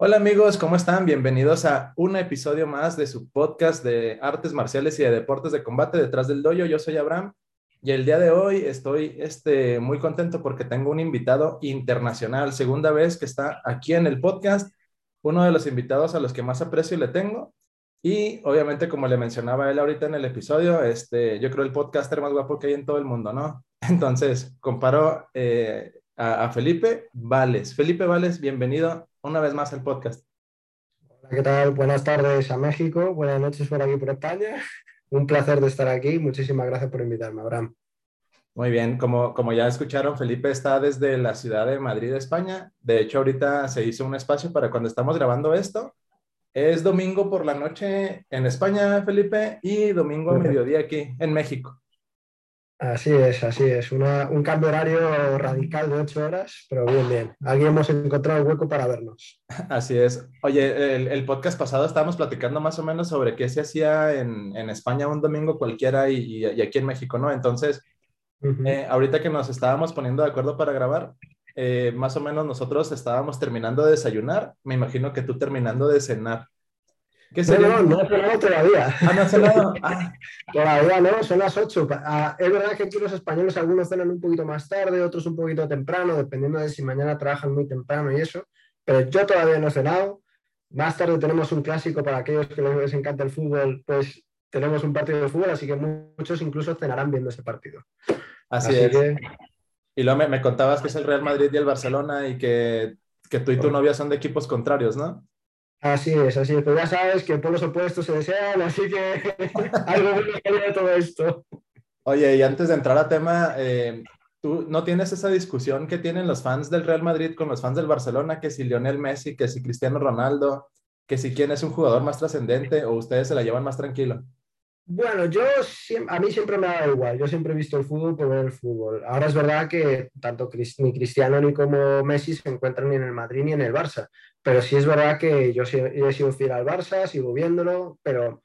Hola amigos, ¿cómo están? Bienvenidos a un episodio más de su podcast de artes marciales y de deportes de combate detrás del dojo. Yo soy Abraham y el día de hoy estoy este, muy contento porque tengo un invitado internacional, segunda vez que está aquí en el podcast, uno de los invitados a los que más aprecio le tengo. Y obviamente, como le mencionaba él ahorita en el episodio, este, yo creo el podcaster más guapo que hay en todo el mundo, ¿no? Entonces, comparo eh, a, a Felipe Vales. Felipe Vales, bienvenido una vez más al podcast. Hola, ¿qué tal? Buenas tardes a México, buenas noches por aquí por España. Un placer de estar aquí. Muchísimas gracias por invitarme, Abraham. Muy bien, como, como ya escucharon, Felipe está desde la ciudad de Madrid, España. De hecho, ahorita se hizo un espacio para cuando estamos grabando esto. Es domingo por la noche en España, Felipe, y domingo a mediodía aquí en México. Así es, así es. Una, un cambio horario radical de ocho horas, pero bien, bien. Aquí hemos encontrado el hueco para vernos. Así es. Oye, el, el podcast pasado estábamos platicando más o menos sobre qué se hacía en, en España un domingo cualquiera y, y, aquí en México, ¿no? Entonces, uh -huh. eh, ahorita que nos estábamos poniendo de acuerdo para grabar, eh, más o menos nosotros estábamos terminando de desayunar. Me imagino que tú terminando de cenar. ¿Qué sería? No, no, no he cenado todavía. Ah, no cenado. Ah. Todavía no, son las 8. Ah, es verdad que aquí los españoles algunos cenan un poquito más tarde, otros un poquito temprano, dependiendo de si mañana trabajan muy temprano y eso. Pero yo todavía no he cenado. Más tarde tenemos un clásico para aquellos que les encanta el fútbol, pues tenemos un partido de fútbol, así que muchos incluso cenarán viendo ese partido. Así, así es. Que... Y luego me, me, contabas que es el Real Madrid y el Barcelona y que, que tú y tu novia son de equipos contrarios, ¿no? Así es, así es. Pero ya sabes que por los opuestos se desean, así que algo bueno de todo esto. Oye, y antes de entrar a tema, eh, ¿tú no tienes esa discusión que tienen los fans del Real Madrid con los fans del Barcelona, que si Lionel Messi, que si Cristiano Ronaldo, que si quién es un jugador más trascendente o ustedes se la llevan más tranquilo? Bueno, yo a mí siempre me ha dado igual, yo siempre he visto el fútbol por ver el fútbol. Ahora es verdad que tanto ni Cristiano ni como Messi se encuentran ni en el Madrid ni en el Barça, pero sí es verdad que yo, he sido fiel al Barça, sigo viéndolo, pero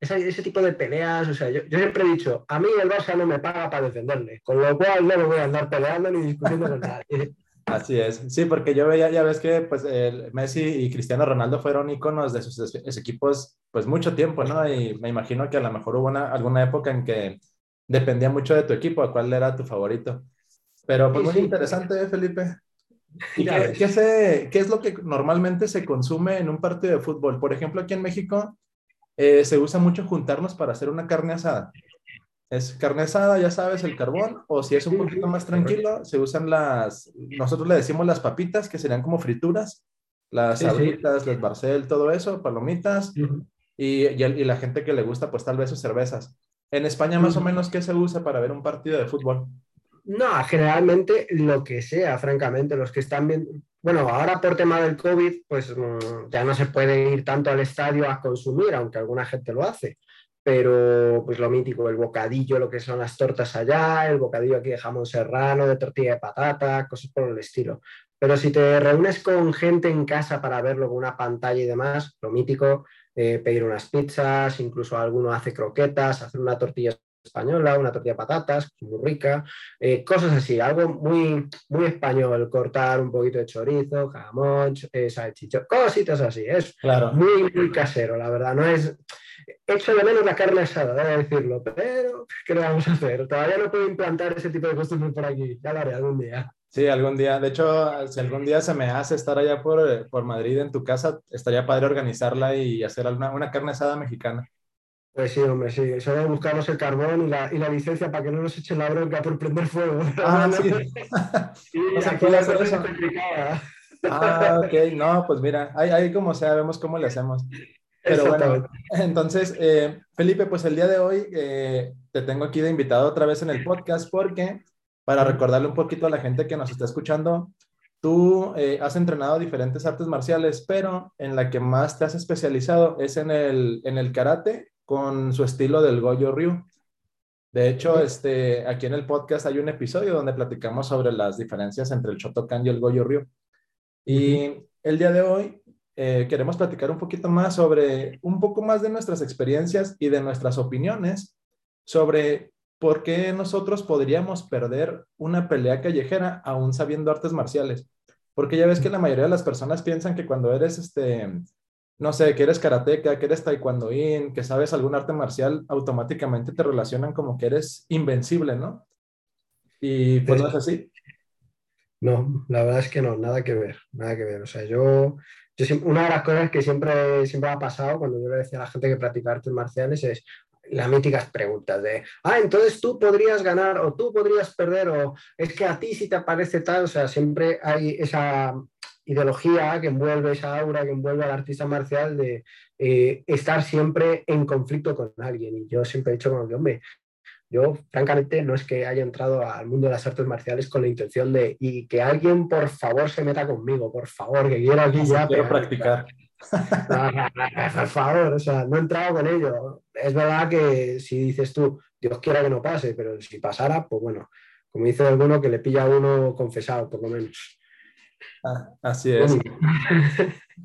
ese, ese tipo de peleas, o sea, yo, yo, siempre he dicho, a mí el Barça no me paga para defenderle, con lo cual no me voy a andar peleando ni discutiendo con nadie. Así es, sí, porque yo veía, ya ves que pues el Messi y Cristiano Ronaldo fueron íconos de sus, equipos pues mucho tiempo, ¿no? Y me imagino que a lo mejor hubo una, alguna época en que dependía mucho de tu equipo, cuál era tu favorito. Pero pues muy sí, interesante, sí. Felipe. ¿Y qué, qué, se, qué, es lo que normalmente se consume en un partido de fútbol? Por ejemplo, aquí en México eh, se usa mucho juntarnos para hacer una carne asada. Es carne asada, ya sabes, el carbón, o si es un poquito más tranquilo, se usan las, nosotros le decimos las papitas, que serían como frituras, las sí, sabritas, sí. las barcel, todo eso, palomitas, uh -huh. y, y, y, la gente que le gusta, pues tal vez sus cervezas. En España, más uh -huh. o menos, ¿qué se usa para ver un partido de fútbol? No, generalmente lo que sea, francamente, los que están bien. Bueno, ahora por tema del COVID, pues mm, ya no se puede ir tanto al estadio a consumir, aunque alguna gente lo hace pero pues lo mítico, el bocadillo, lo que son las tortas allá, el bocadillo aquí de jamón serrano, de tortilla de patata, cosas por el estilo. Pero si te reúnes con gente en casa para verlo con una pantalla y demás, lo mítico, eh, pedir unas pizzas, incluso alguno hace croquetas, hacer una tortilla española, una tortilla de patatas, muy rica, eh, cosas así, algo muy, muy español, cortar un poquito de chorizo, jamón, eh, salchicho, cositas así, es claro. muy, muy casero, la verdad, no es echo de menos la carne asada, debo decirlo, pero ¿qué le vamos a hacer? Todavía no puedo implantar ese tipo de costumbres por aquí, ya lo haré algún día. Sí, algún día. De hecho, si algún día se me hace estar allá por, por Madrid en tu casa, estaría padre organizarla y hacer una, una carne asada mexicana. Pues sí, hombre, sí. Solo buscamos el carbón y la, y la licencia para que no nos echen la bronca por prender fuego. Ah, sí. sí o sea, aquí la cosa es complicada. Ah, ok. No, pues mira, ahí, ahí como sea, vemos cómo le hacemos. Pero bueno, entonces, eh, Felipe, pues el día de hoy eh, te tengo aquí de invitado otra vez en el podcast porque, para recordarle un poquito a la gente que nos está escuchando, tú eh, has entrenado diferentes artes marciales, pero en la que más te has especializado es en el, en el karate con su estilo del Goyo Ryu. De hecho, este, aquí en el podcast hay un episodio donde platicamos sobre las diferencias entre el Shotokan y el Goyo Ryu. Y el día de hoy eh, queremos platicar un poquito más sobre un poco más de nuestras experiencias y de nuestras opiniones sobre por qué nosotros podríamos perder una pelea callejera aún sabiendo artes marciales. Porque ya ves que la mayoría de las personas piensan que cuando eres, este, no sé, que eres karateca, que eres taekwondoín, que sabes algún arte marcial, automáticamente te relacionan como que eres invencible, ¿no? Y pues no es así. No, la verdad es que no, nada que ver, nada que ver. O sea, yo, una de las cosas que siempre, siempre ha pasado cuando yo le decía a la gente que practica artes marciales es, las míticas preguntas de, ah, entonces tú podrías ganar o tú podrías perder o es que a ti si te aparece tal, o sea, siempre hay esa ideología que envuelve esa aura, que envuelve al artista marcial de eh, estar siempre en conflicto con alguien. Y yo siempre he dicho como que, hombre, yo francamente no es que haya entrado al mundo de las artes marciales con la intención de, y que alguien por favor se meta conmigo, por favor, que quiero aquí ya... Quiero practicar. por favor, o sea, no he entrado con ello. Es verdad que si dices tú, Dios quiera que no pase, pero si pasara, pues bueno, como dice alguno, que le pilla a uno confesado, por lo menos. Ah, así es.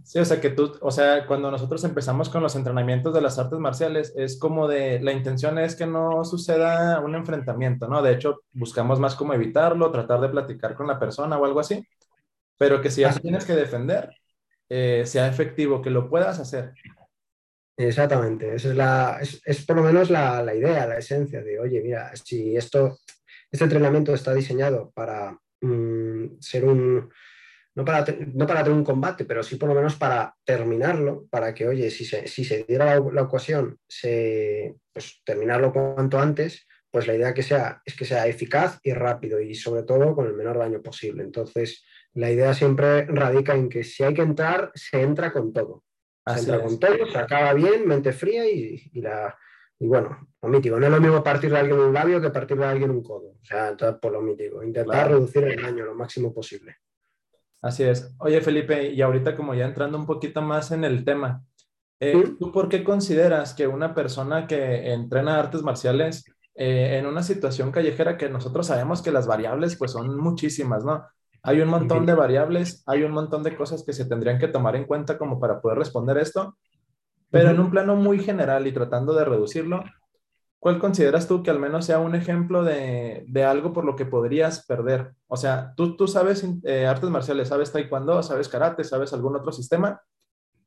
Sí, o sea que tú, o sea, cuando nosotros empezamos con los entrenamientos de las artes marciales, es como de, la intención es que no suceda un enfrentamiento, ¿no? De hecho, buscamos más como evitarlo, tratar de platicar con la persona o algo así, pero que si ya tienes que defender, eh, sea efectivo, que lo puedas hacer. Exactamente, esa es, la, es, por lo menos la, la, idea, la esencia de, oye, mira, si esto, este entrenamiento está diseñado para mm, ser un, no para, no para tener un combate, pero sí por lo menos para terminarlo, para que, oye, si se, si se diera la, ocasión, se, pues, terminarlo cuanto antes, pues la idea que sea es que sea eficaz y rápido y sobre todo con el menor daño posible. Entonces, la idea siempre radica en que si hay que entrar, se entra con todo. Se entra con todo, se acaba bien, mente fría y, la, y bueno, lo mítico. No es lo mismo partir de alguien un labio que partir de alguien un codo. O sea, por lo mítico. Intentar reducir el daño lo máximo posible. Así es. Oye, Felipe, y ahorita como ya entrando un poquito más en el tema, eh, ¿tú por qué consideras que una persona que entrena artes marciales eh, en una situación callejera que nosotros sabemos que las variables pues son muchísimas, ¿no? Hay un montón de variables, hay un montón de cosas que se tendrían que tomar en cuenta como para poder responder esto, pero en un plano muy general y tratando de reducirlo, ¿cuál consideras tú que al menos sea un ejemplo de, algo por lo que podrías perder? O sea, tú, tú sabes eh, artes marciales, sabes taekwondo, sabes karate, sabes algún otro sistema,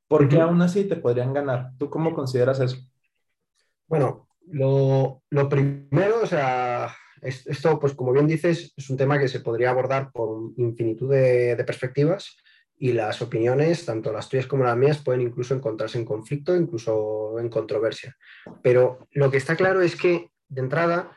¿por qué aún así te podrían ganar? ¿Tú cómo consideras eso? Bueno, lo, lo primero, o sea, esto, pues como bien dices, es un tema que se podría abordar por infinitud de, perspectivas y las opiniones, tanto las tuyas como las mías, pueden incluso encontrarse en conflicto, incluso en controversia. Pero lo que está claro es que, de entrada,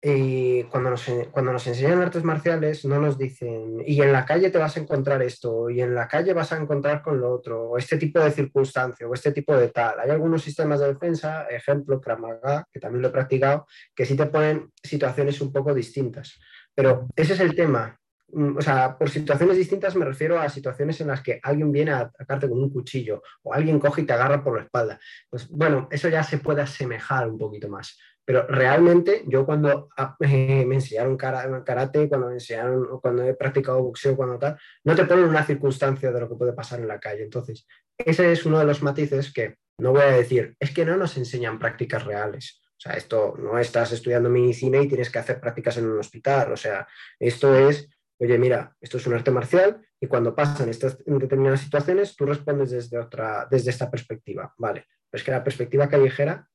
y cuando nos, cuando nos enseñan artes marciales no nos dicen, y en la calle te vas a encontrar esto, y en la calle vas a encontrar con lo otro, o este tipo de circunstancia, o este tipo de tal. Hay algunos sistemas de defensa, ejemplo, Kramaga, que también lo he practicado, que sí te ponen situaciones un poco distintas. Pero ese es el tema. Mm, o sea, por situaciones distintas me refiero a situaciones en las que alguien viene a atacarte con un cuchillo o alguien coge y te agarra por la espalda. Pues bueno, eso ya se puede asemejar un poquito más. Pero realmente yo cuando ah, me enseñaron karate, cuando me enseñaron, cuando he practicado boxeo, cuando tal, no te ponen una circunstancia de lo que puede pasar en la calle. Entonces, ese es uno de los matices que no voy a decir, es que no nos enseñan prácticas reales. O sea, esto no estás estudiando medicina y tienes que hacer prácticas en un hospital. O sea, esto es, oye, mira, esto es un arte marcial y cuando pasan estas determinadas situaciones, tú respondes desde, otra, desde esta perspectiva. Vale, pero es que la perspectiva callejera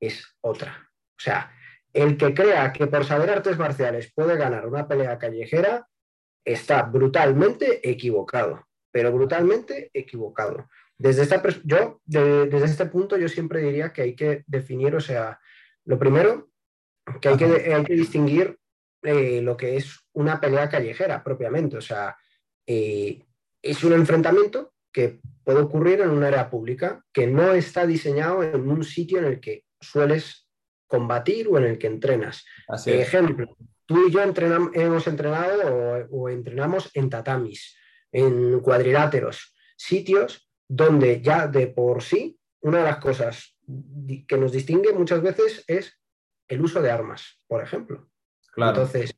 es otra. O sea, el que crea que por saber artes marciales puede ganar una pelea callejera está brutalmente equivocado, pero brutalmente equivocado. Desde, esta, yo, desde este punto yo siempre diría que hay que definir, o sea, lo primero, que hay que, que distinguir eh, lo que es una pelea callejera propiamente, o sea, eh, es un enfrentamiento que puede ocurrir en un área pública que no está diseñado en un sitio en el que sueles combatir o en el que entrenas. Ejemplo, tú y yo hemos entrenado o, entrenamos en tatamis, en cuadriláteros, sitios donde ya de por sí una de las cosas que nos distingue muchas veces es el uso de armas, por ejemplo. Entonces,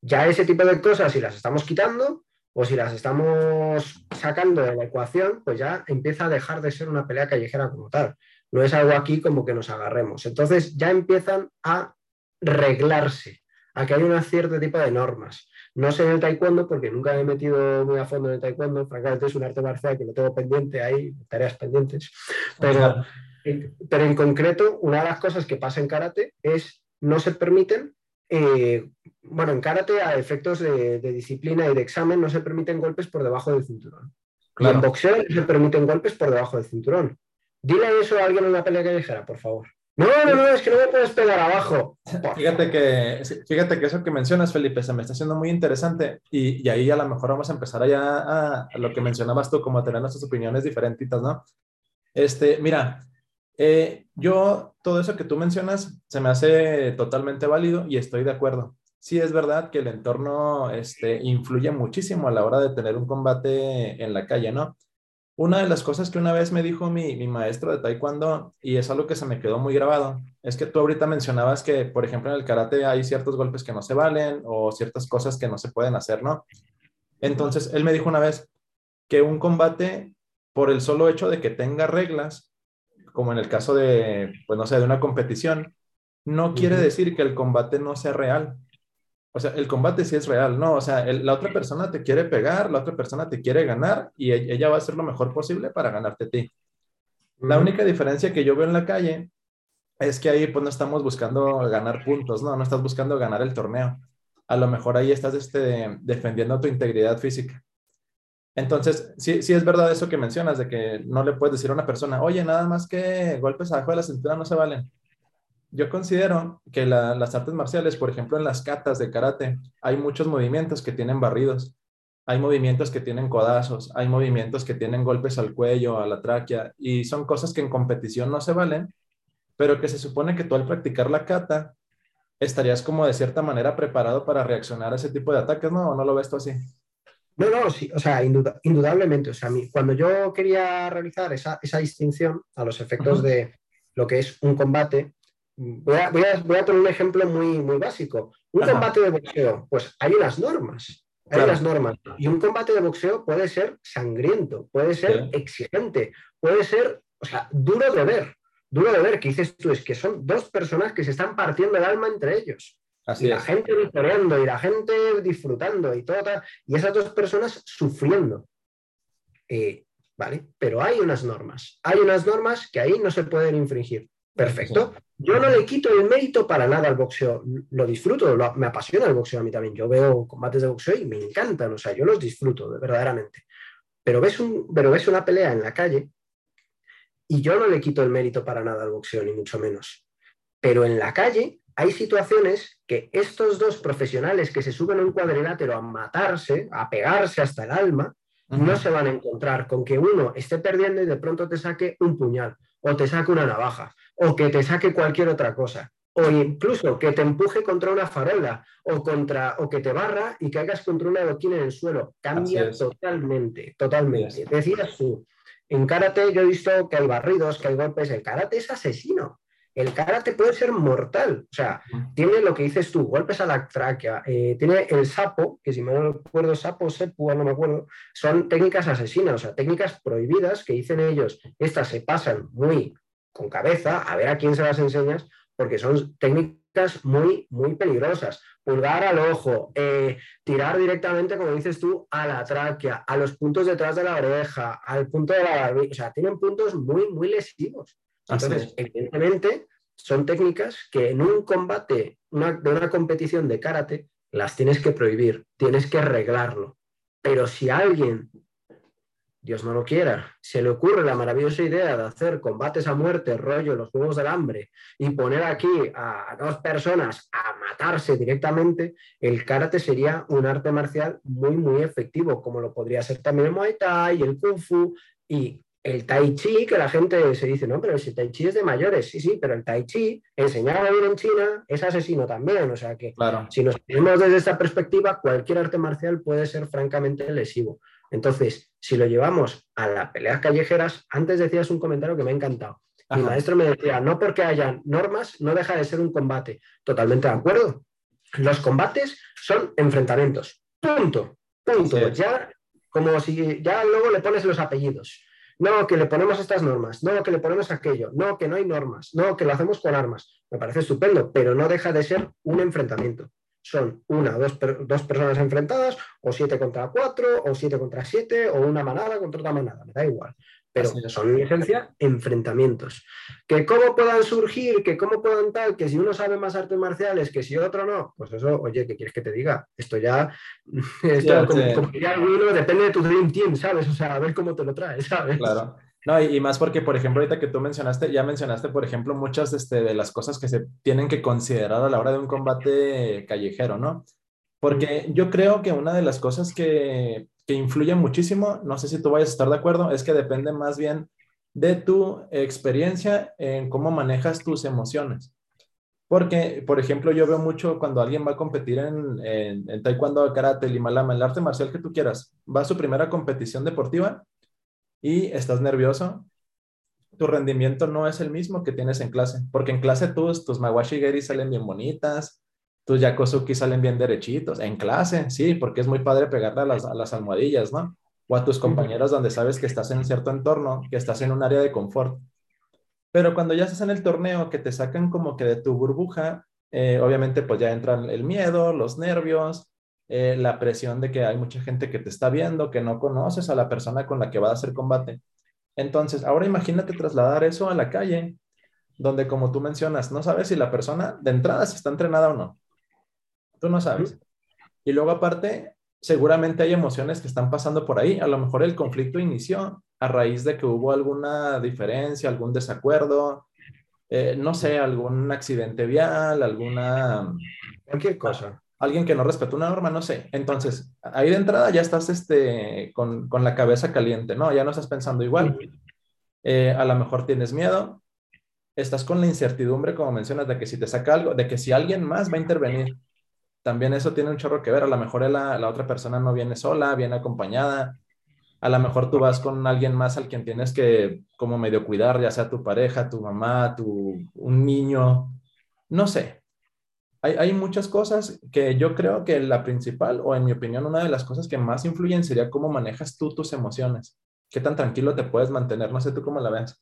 ya ese tipo de cosas, si las estamos quitando o si las estamos sacando de la ecuación, pues ya empieza a dejar de ser una pelea callejera como tal. No es algo aquí como que nos agarremos. Entonces ya empiezan a reglarse, a que hay un cierto tipo de normas. No sé en el taekwondo porque nunca me he metido muy a fondo en el taekwondo. Francamente es un arte marcial que lo tengo pendiente ahí, tareas pendientes. Pero, pero en concreto, una de las cosas que pasa en karate es no se permiten, eh, bueno, en karate a efectos de, disciplina y de examen no se permiten golpes por debajo del cinturón. en boxeo no se permiten golpes por debajo del cinturón. Dile eso a alguien en una pelea callejera, por favor. No, no, no, es que no me puedes pegar abajo. Fíjate que, fíjate que eso que mencionas, Felipe, se me está haciendo muy interesante y, y ahí a lo mejor vamos a empezar allá a, lo que mencionabas tú, como a tener nuestras opiniones diferentitas, ¿no? Este, mira, eh, yo todo eso que tú mencionas se me hace totalmente válido y estoy de acuerdo. Sí es verdad que el entorno este, influye muchísimo a la hora de tener un combate en la calle, ¿no? Una de las cosas que una vez me dijo mi, maestro de taekwondo, y es algo que se me quedó muy grabado, es que tú ahorita mencionabas que, por ejemplo, en el karate hay ciertos golpes que no se valen o ciertas cosas que no se pueden hacer, ¿no? Entonces, él me dijo una vez que un combate, por el solo hecho de que tenga reglas, como en el caso de, pues no sé, de una competición, no quiere decir que el combate no sea real. O sea, el combate sí es real, ¿no? O sea, la otra persona te quiere pegar, la otra persona te quiere ganar y e, ella va a hacer lo mejor posible para ganarte a ti. La única diferencia que yo veo en la calle es que ahí pues no estamos buscando ganar puntos, ¿no? No estás buscando ganar el torneo. A lo mejor ahí estás este, defendiendo tu integridad física. Entonces, sí, sí es verdad eso que mencionas, de que no le puedes decir a una persona, oye, nada más que golpes abajo de la cintura no se valen yo considero que las artes marciales, por ejemplo, en las catas de karate, hay muchos movimientos que tienen barridos, hay movimientos que tienen codazos, hay movimientos que tienen golpes al cuello, a la tráquea, y son cosas que en competición no se valen, pero que se supone que tú al practicar la kata estarías como de cierta manera preparado para reaccionar a ese tipo de ataques, ¿no? ¿O no lo ves tú así? No, no, sí, o sea, indudablemente. O sea, cuando yo quería realizar esa, distinción a los efectos de lo que es un combate, Voy a, poner un ejemplo muy, muy básico. Un combate de boxeo, pues hay unas normas. Hay unas normas. Y un combate de boxeo puede ser sangriento, puede ser exigente, puede ser, o sea, duro de ver. Duro de ver, que dices tú, es que son dos personas que se están partiendo el alma entre ellos. Y la gente victoriando y la gente disfrutando y todo, y esas dos personas sufriendo. Eh, ¿Vale? Pero hay unas normas. Hay unas normas que ahí no se pueden infringir. Perfecto. Yo no le quito el mérito para nada al boxeo. Lo disfruto, me apasiona el boxeo a mí también. Yo veo combates de boxeo y me encantan, o sea, yo los disfruto verdaderamente. Pero ves, un, pero ves una pelea en la calle y yo no le quito el mérito para nada al boxeo, ni mucho menos. Pero en la calle hay situaciones que estos dos profesionales que se suben a un cuadrilátero a matarse, a pegarse hasta el alma, no se van a encontrar con que uno esté perdiendo y de pronto te saque un puñal o te saque una navaja o que te saque cualquier otra cosa, o incluso que te empuje contra una farola o, contra, o que te barra y caigas contra una adoquín en el suelo. Cambia totalmente, totalmente. Decías tú, en karate yo he visto que hay barridos, que hay golpes, el karate es asesino. El karate puede ser mortal, o sea, tiene lo que dices tú, golpes a la tráquea, eh, tiene el sapo, que si me no recuerdo, sapo, sepu, no me acuerdo, son técnicas asesinas, o sea, técnicas prohibidas que dicen ellos, estas se pasan muy con cabeza, a ver a quién se las enseñas, porque son técnicas muy, muy peligrosas. Pulgar al ojo, eh, tirar directamente, como dices tú, a la tráquea, a los puntos detrás de la oreja, al punto de la barbilla, o sea, tienen puntos muy, muy lesivos. Entonces, evidentemente, son técnicas que en un combate, de una competición de karate, las tienes que prohibir, tienes que arreglarlo. Pero si alguien Dios no lo quiera, se le ocurre la maravillosa idea de hacer combates a muerte, rollo, los Juegos del Hambre, y poner aquí a dos personas a matarse directamente, el karate sería un arte marcial muy, muy efectivo, como lo podría ser también el Muay Thai, el Kung Fu y el Tai Chi, que la gente se dice, no, pero el Tai Chi es de mayores, sí, sí, pero el Tai Chi, enseñado a vivir en China, es asesino también, o sea que si nos vemos desde esta perspectiva, cualquier arte marcial puede ser francamente lesivo. Entonces, si lo llevamos a las peleas callejeras, antes decías un comentario que me ha encantado. Mi maestro me decía, no porque hayan normas, no deja de ser un combate. Totalmente de acuerdo. Los combates son enfrentamientos. Punto. Punto. Ya, como si ya luego le pones los apellidos. No, que le ponemos estas normas, no, que le ponemos aquello, no, que no hay normas, no, que lo hacemos con armas. Me parece estupendo, pero no deja de ser un enfrentamiento. son una o dos, dos, personas enfrentadas, o siete contra cuatro, o siete contra siete, o una manada contra otra manada, me da igual. Pero son en esencia enfrentamientos. Que cómo puedan surgir, que cómo puedan tal, que si uno sabe más artes marciales, que si otro no, pues eso, oye, ¿qué quieres que te diga? Esto ya, esto como, depende de tu Dream Team, ¿sabes? O sea, a ver cómo te lo traes, ¿sabes? Claro. No, y, más porque, por ejemplo, ahorita que tú mencionaste, ya mencionaste, por ejemplo, muchas este, de las cosas que se tienen que considerar a la hora de un combate callejero, ¿no? Porque yo creo que una de las cosas que, que influye muchísimo, no sé si tú vayas a estar de acuerdo, es que depende más bien de tu experiencia en cómo manejas tus emociones. Porque, por ejemplo, yo veo mucho cuando alguien va a competir en, taekwondo, karate, limalama, el arte marcial que tú quieras, va a su primera competición deportiva y estás nervioso, tu rendimiento no es el mismo que tienes en clase, porque en clase tus, tus mawashi salen bien bonitas, tus Yakosuki salen bien derechitos. En clase, sí, porque es muy padre pegarle a las, a las almohadillas, ¿no? O a tus compañeros donde sabes que estás en un cierto entorno, que estás en un área de confort. Pero cuando ya estás en el torneo, que te sacan como que de tu burbuja, eh, obviamente pues ya entran el miedo, los nervios, eh, la presión de que hay mucha gente que te está viendo, que no conoces a la persona con la que va a hacer combate. Entonces, ahora imagínate trasladar eso a la calle, donde como tú mencionas, no sabes si la persona de entrada si está entrenada o no. Tú no sabes. Y luego aparte, seguramente hay emociones que están pasando por ahí. A lo mejor el conflicto inició a raíz de que hubo alguna diferencia, algún desacuerdo, eh, no sé, algún accidente vial, alguna... Cualquier cosa. Alguien que no respetó una norma, no sé. Entonces, ahí de entrada ya estás este, con, con la cabeza caliente, ¿no? Ya no estás pensando igual. Eh, a lo mejor tienes miedo. Estás con la incertidumbre, como mencionas, de que si te saca algo, de que si alguien más va a intervenir, también eso tiene un chorro que ver. A lo mejor la, la, otra persona no viene sola, viene acompañada. A lo mejor tú vas con alguien más al quien tienes que como medio cuidar, ya sea tu pareja, tu mamá, tu, un niño, no sé. Hay, hay muchas cosas que yo creo que la principal, o en mi opinión, una de las cosas que más influyen sería cómo manejas tú tus emociones. ¿Qué tan tranquilo te puedes mantener? No sé tú cómo la ves.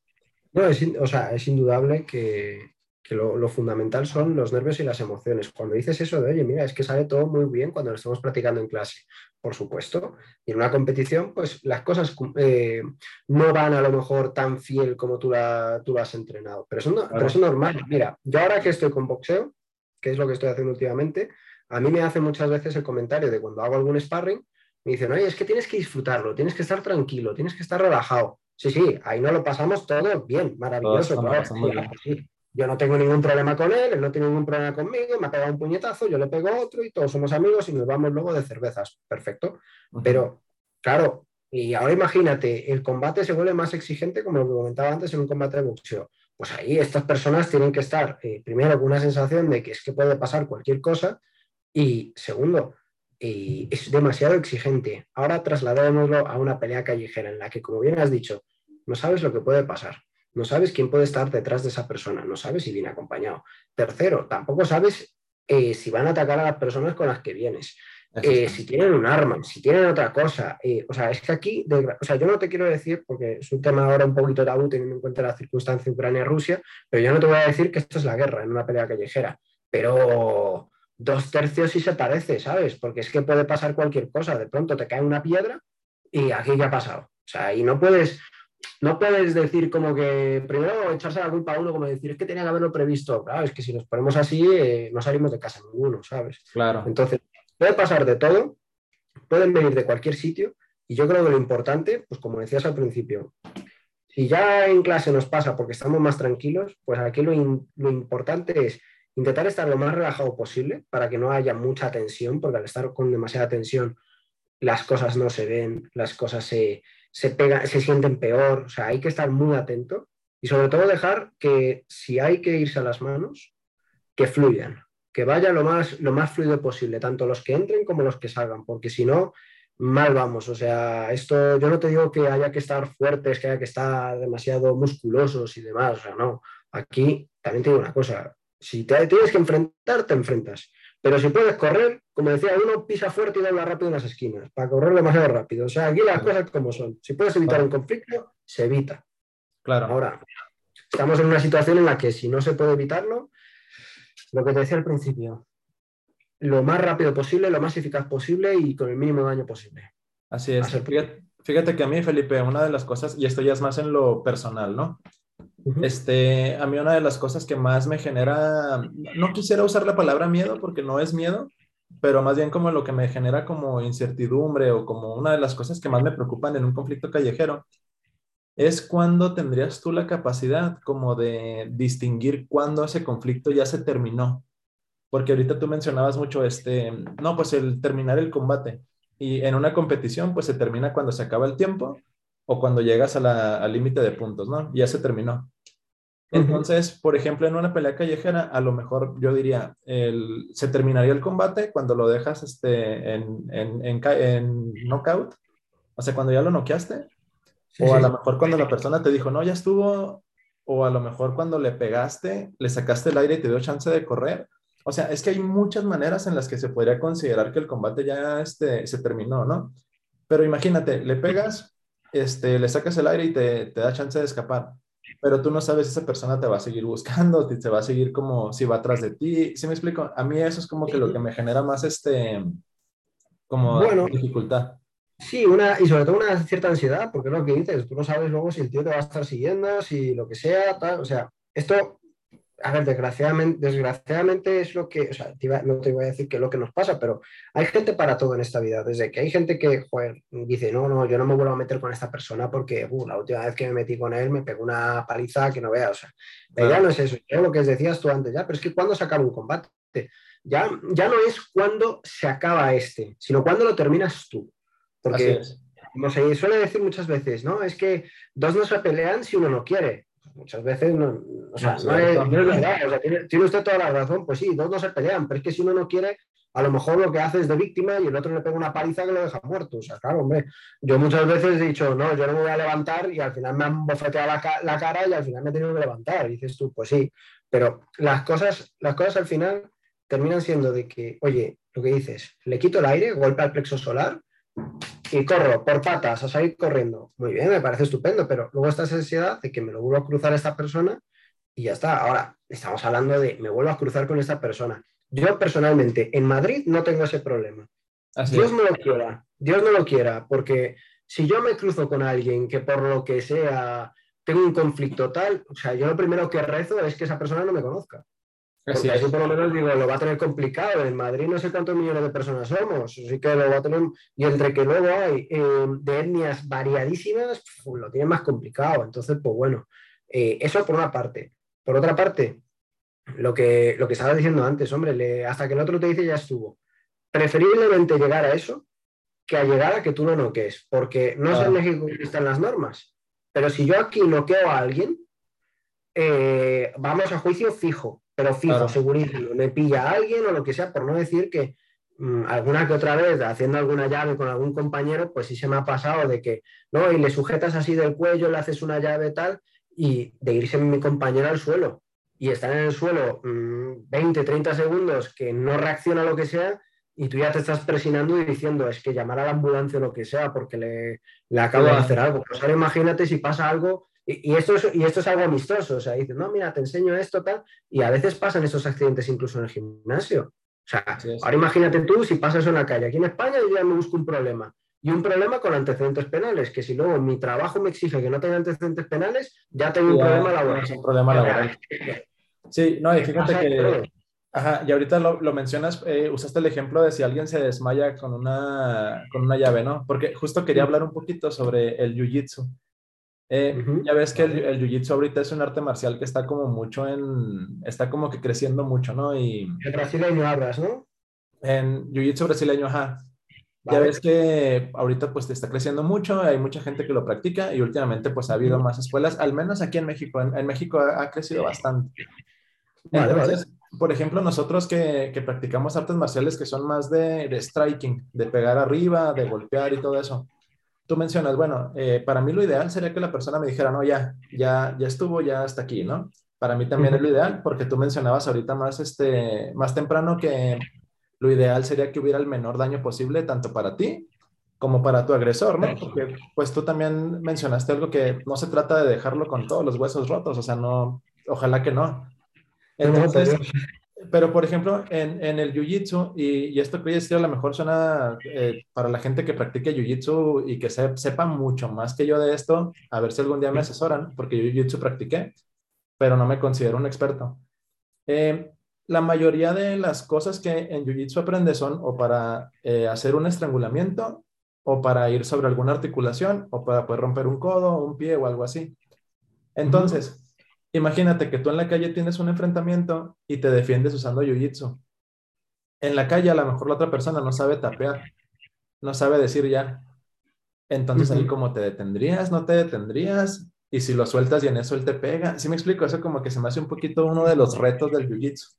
No, es, o sea, es indudable que, que lo, fundamental son los nervios y las emociones. Cuando dices eso de, oye, mira, es que sale todo muy bien cuando lo estamos practicando en clase, por supuesto. Y en una competición, pues las cosas eh, no van a lo mejor tan fiel como tú, la, tú lo has entrenado. Pero eso, pero es normal. Mira, yo ahora que estoy con boxeo, que es lo que estoy haciendo últimamente, a mí me hace muchas veces el comentario de cuando hago algún sparring, me dicen, oye, es que tienes que disfrutarlo, tienes que estar tranquilo, tienes que estar relajado. Sí, sí, ahí no lo pasamos todo bien, maravilloso. Yo no tengo ningún problema con él, él no tiene ningún problema conmigo, me ha pegado un puñetazo, yo le pego otro y todos somos amigos y nos vamos luego de cervezas. Perfecto. Pero, claro, y ahora imagínate, el combate se vuelve más exigente, como lo que comentaba antes, en un combate de boxeo. Pues ahí estas personas tienen que estar, eh, primero, con una sensación de que es que puede pasar cualquier cosa y, segundo, eh, es demasiado exigente. Ahora trasladémoslo a una pelea callejera en la que, como bien has dicho, no sabes lo que puede pasar. No sabes quién puede estar detrás de esa persona, no sabes si viene acompañado. Tercero, tampoco sabes eh, si van a atacar a las personas con las que vienes. Eh, si tienen un arma, si tienen otra cosa. Eh, o sea, es que aquí, o sea, yo no te quiero decir, porque es un tema ahora un poquito tabú teniendo en cuenta la circunstancia Ucrania-Rusia, pero yo no te voy a decir que esto es la guerra en una pelea callejera. Pero dos tercios sí se parece, ¿sabes? Porque es que puede pasar cualquier cosa. De pronto te cae una piedra y aquí ya ha pasado. O sea, y no puedes, no puedes decir como que primero echarse la culpa a uno, como decir es que tenía que haberlo previsto. Claro, es que si nos ponemos así, eh, no salimos de casa ninguno, ¿sabes? Claro. Entonces, puede pasar de todo, pueden venir de cualquier sitio, y yo creo que lo importante, pues como decías al principio, si ya en clase nos pasa porque estamos más tranquilos, pues aquí lo, lo importante es intentar estar lo más relajado posible para que no haya mucha tensión, porque al estar con demasiada tensión, las cosas no se ven, las cosas se, se, pega, se sienten peor, o sea, hay que estar muy atento y sobre todo dejar que si hay que irse a las manos, que fluyan, que vaya lo más, lo más fluido posible, tanto los que entren como los que salgan, porque si no, mal vamos. O sea, esto yo no te digo que haya que estar fuertes, que haya que estar demasiado musculosos y demás, o sea, no. Aquí también te digo una cosa, si te tienes que enfrentar, te enfrentas. Pero si puedes correr, como decía, uno pisa fuerte y dobla rápido en las esquinas, para correr demasiado rápido. O sea, aquí las cosas como son. Si puedes evitar un conflicto, se evita. Claro. Ahora, estamos en una situación en la que si no se puede evitarlo, lo que te decía al principio, lo más rápido posible, lo más eficaz posible y con el mínimo daño posible. Así es. Fíjate, que a mí, Felipe, una de las cosas, y esto ya es más en lo personal, ¿no? Este, a mí una de las cosas que más me genera, no quisiera usar la palabra miedo porque no es miedo, pero más bien como lo que me genera como incertidumbre o como una de las cosas que más me preocupan en un conflicto callejero, es cuando tendrías tú la capacidad como de distinguir cuándo ese conflicto ya se terminó. Porque ahorita tú mencionabas mucho este, no, pues el terminar el combate. Y en una competición, pues se termina cuando se acaba el tiempo o cuando llegas al límite de puntos, ¿no? Ya se terminó. Entonces, por ejemplo, en una pelea callejera, a lo mejor yo diría, el, se terminaría el combate cuando lo dejas este, en, en, en, en knockout, o sea, cuando ya lo noqueaste, o a lo mejor cuando la persona te dijo, no, ya estuvo, o a lo mejor cuando le pegaste, le sacaste el aire y te dio chance de correr. O sea, es que hay muchas maneras en las que se podría considerar que el combate ya este, se terminó, ¿no? Pero imagínate, le pegas, este, le sacas el aire y te, te da chance de escapar pero tú no sabes si esa persona te va a seguir buscando, te va a seguir como si va atrás de ti. ¿Sí me explico? A mí eso es como que lo que me genera más este, como dificultad. Sí, una, y sobre todo una cierta ansiedad, porque es lo que dices, tú no sabes luego si el tío te va a estar siguiendo, si lo que sea, tal, o sea, esto, a ver, desgraciadamente, desgraciadamente es lo que, o sea, no te voy a decir que es lo que nos pasa, pero hay gente para todo en esta vida, desde que hay gente que, joder, dice, no, no, yo no me vuelvo a meter con esta persona porque uh, la última vez que me metí con él me pegó una paliza que no vea, o sea, ya no es eso, es lo que decías tú antes, ya, pero es que cuando se acaba un combate, ya, ya no es cuando se acaba este, sino cuando lo terminas tú. Porque, como se suele decir muchas veces, ¿no? Es que dos no se pelean si uno no quiere. Muchas veces no, o sea, no, es, verdad. O sea, tiene, usted toda la razón. Pues sí, dos no se pelean, pero es que si uno no quiere, a lo mejor lo que hace es de víctima y el otro le pega una paliza que lo deja muerto. O sea, claro, hombre, yo muchas veces he dicho, no, yo no me voy a levantar y al final me han bofeteado la, la cara y al final me he tenido que levantar. Y dices tú, pues sí, pero las cosas, las cosas al final terminan siendo de que, oye, lo que dices, le quito el aire, golpe al plexo solar y corro por patas a salir corriendo. Muy bien, me parece estupendo, pero luego está esa ansiedad de que me lo vuelvo a cruzar a esta persona y ya está. Ahora, estamos hablando de me vuelvo a cruzar con esta persona. Yo personalmente en Madrid no tengo ese problema. Dios no lo quiera, Dios no lo quiera, porque si yo me cruzo con alguien que por lo que sea tengo un conflicto tal, o sea, yo lo primero que rezo es que esa persona no me conozca. Porque así, por lo menos digo, lo va a tener complicado. En Madrid no sé cuántos millones de personas somos, así que lo va a tener. Y entre que luego hay eh, de etnias variadísimas, lo tiene más complicado. Entonces, pues bueno, eh, eso por una parte. Por otra parte, lo que, lo que estaba diciendo antes, hombre, hasta que el otro te dice ya estuvo. Preferiblemente llegar a eso que a llegar a que tú lo noques, porque no es en México que están las normas. Pero si yo aquí noqueo a alguien, eh, vamos a juicio fijo pero fijo, segurísimo, me pilla a alguien o lo que sea, por no decir que mm, alguna que otra vez haciendo alguna llave con algún compañero, pues sí se me ha pasado de que, ¿no? Y le sujetas así del cuello, le haces una llave tal, y de irse mi compañero al suelo y estar en el suelo 20, mm, 30 segundos que no reacciona a lo que sea y tú ya te estás presionando y diciendo es que llamar a la ambulancia o lo que sea porque le, le acabo de hacer algo. Pues ahora imagínate si pasa algo y, esto es, y esto es algo amistoso, o sea, dices, no, mira, te enseño esto, tal, y a veces pasan estos accidentes incluso en el gimnasio. O sea, ahora imagínate tú si pasas en la calle. Aquí en España yo ya me busco un problema. Y un problema con antecedentes penales, que si luego mi trabajo me exige que no tenga antecedentes penales, ya tengo un problema laboral. un problema laboral. Sí, no, y fíjate que... Ajá, y ahorita lo, lo mencionas, eh, usaste el ejemplo de si alguien se desmaya con una, con una llave, ¿no? Porque justo quería hablar un poquito sobre el jiu-jitsu. Eh, ya ves que el, el jiu-jitsu ahorita es un arte marcial que está como mucho en, está como que creciendo mucho, ¿no? Y, el brasileño hablas, ¿no? En jiu-jitsu brasileño, ajá. Ya ves que ahorita pues está creciendo mucho, hay mucha gente que lo practica y últimamente pues ha habido más escuelas, al menos aquí en México, en, México ha, crecido bastante. Entonces, por ejemplo, nosotros que, que, practicamos artes marciales que son más de, de striking, de pegar arriba, de golpear y todo eso, tú mencionas, bueno, eh, para mí lo ideal sería que la persona me dijera, no, ya, ya, ya estuvo, ya hasta aquí, ¿no? Para mí también es lo ideal, porque tú mencionabas ahorita más, este, más temprano que lo ideal sería que hubiera el menor daño posible, tanto para ti como para tu agresor, ¿no? Porque pues tú también mencionaste algo que no se trata de dejarlo con todos los huesos rotos, o sea, no, ojalá que no. Entonces, pero, por ejemplo, en, en el Jiu-Jitsu, y, y, esto que voy a decir a lo mejor suena eh, para la gente que practique Jiu-Jitsu y que sepa mucho más que yo de esto, a ver si algún día me asesoran, porque yo Jiu-Jitsu practiqué, pero no me considero un experto. Eh, la mayoría de las cosas que en Jiu-Jitsu aprendes son o para eh, hacer un estrangulamiento, o para ir sobre alguna articulación, o para poder romper un codo, un pie o algo así. Entonces, Imagínate que tú en la calle tienes un enfrentamiento y te defiendes usando jiu-jitsu. En la calle a lo mejor la otra persona no sabe tapear, no sabe decir ya. Entonces ahí como te detendrías, no te detendrías, y si lo sueltas y en eso él te pega. ¿Sí me explico? Eso como que se me hace un poquito uno de los retos del jiu-jitsu.